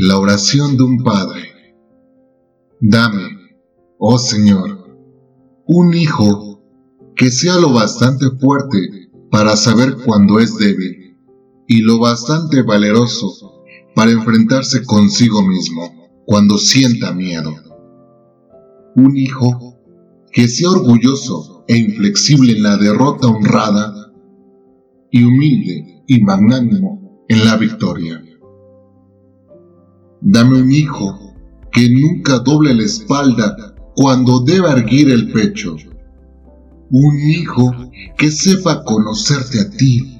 La oración de un padre. Dame, oh Señor, un hijo que sea lo bastante fuerte para saber cuándo es débil y lo bastante valeroso para enfrentarse consigo mismo cuando sienta miedo. Un hijo que sea orgulloso e inflexible en la derrota honrada y humilde y magnánimo en la victoria. Dame un hijo que nunca doble la espalda cuando deba erguir el pecho. Un hijo que sepa conocerte a ti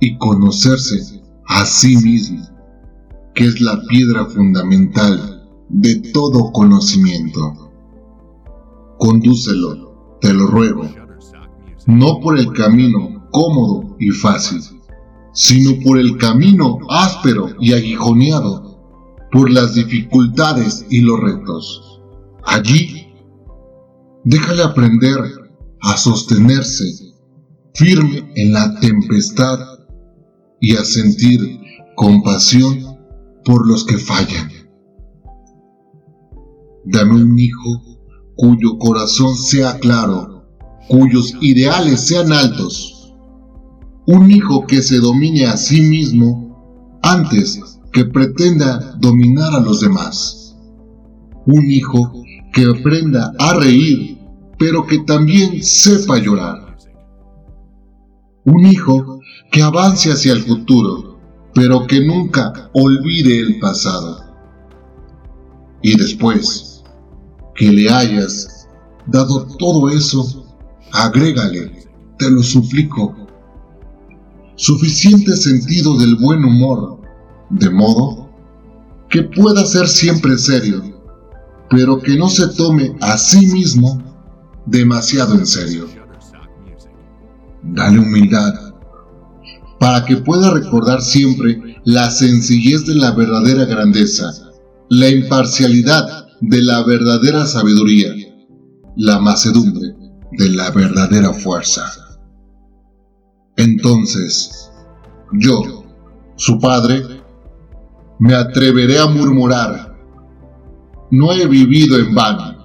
y conocerse a sí mismo, que es la piedra fundamental de todo conocimiento. Condúcelo, te lo ruego, no por el camino cómodo y fácil, sino por el camino áspero y aguijoneado por las dificultades y los retos. Allí, déjale aprender a sostenerse firme en la tempestad y a sentir compasión por los que fallan. Dame un hijo cuyo corazón sea claro, cuyos ideales sean altos. Un hijo que se domine a sí mismo antes que pretenda dominar a los demás. Un hijo que aprenda a reír, pero que también sepa llorar. Un hijo que avance hacia el futuro, pero que nunca olvide el pasado. Y después que le hayas dado todo eso, agrégale, te lo suplico, suficiente sentido del buen humor de modo que pueda ser siempre serio, pero que no se tome a sí mismo demasiado en serio. Dale humildad para que pueda recordar siempre la sencillez de la verdadera grandeza, la imparcialidad de la verdadera sabiduría, la macedumbre de la verdadera fuerza. Entonces, yo, su padre, me atreveré a murmurar, no he vivido en vano.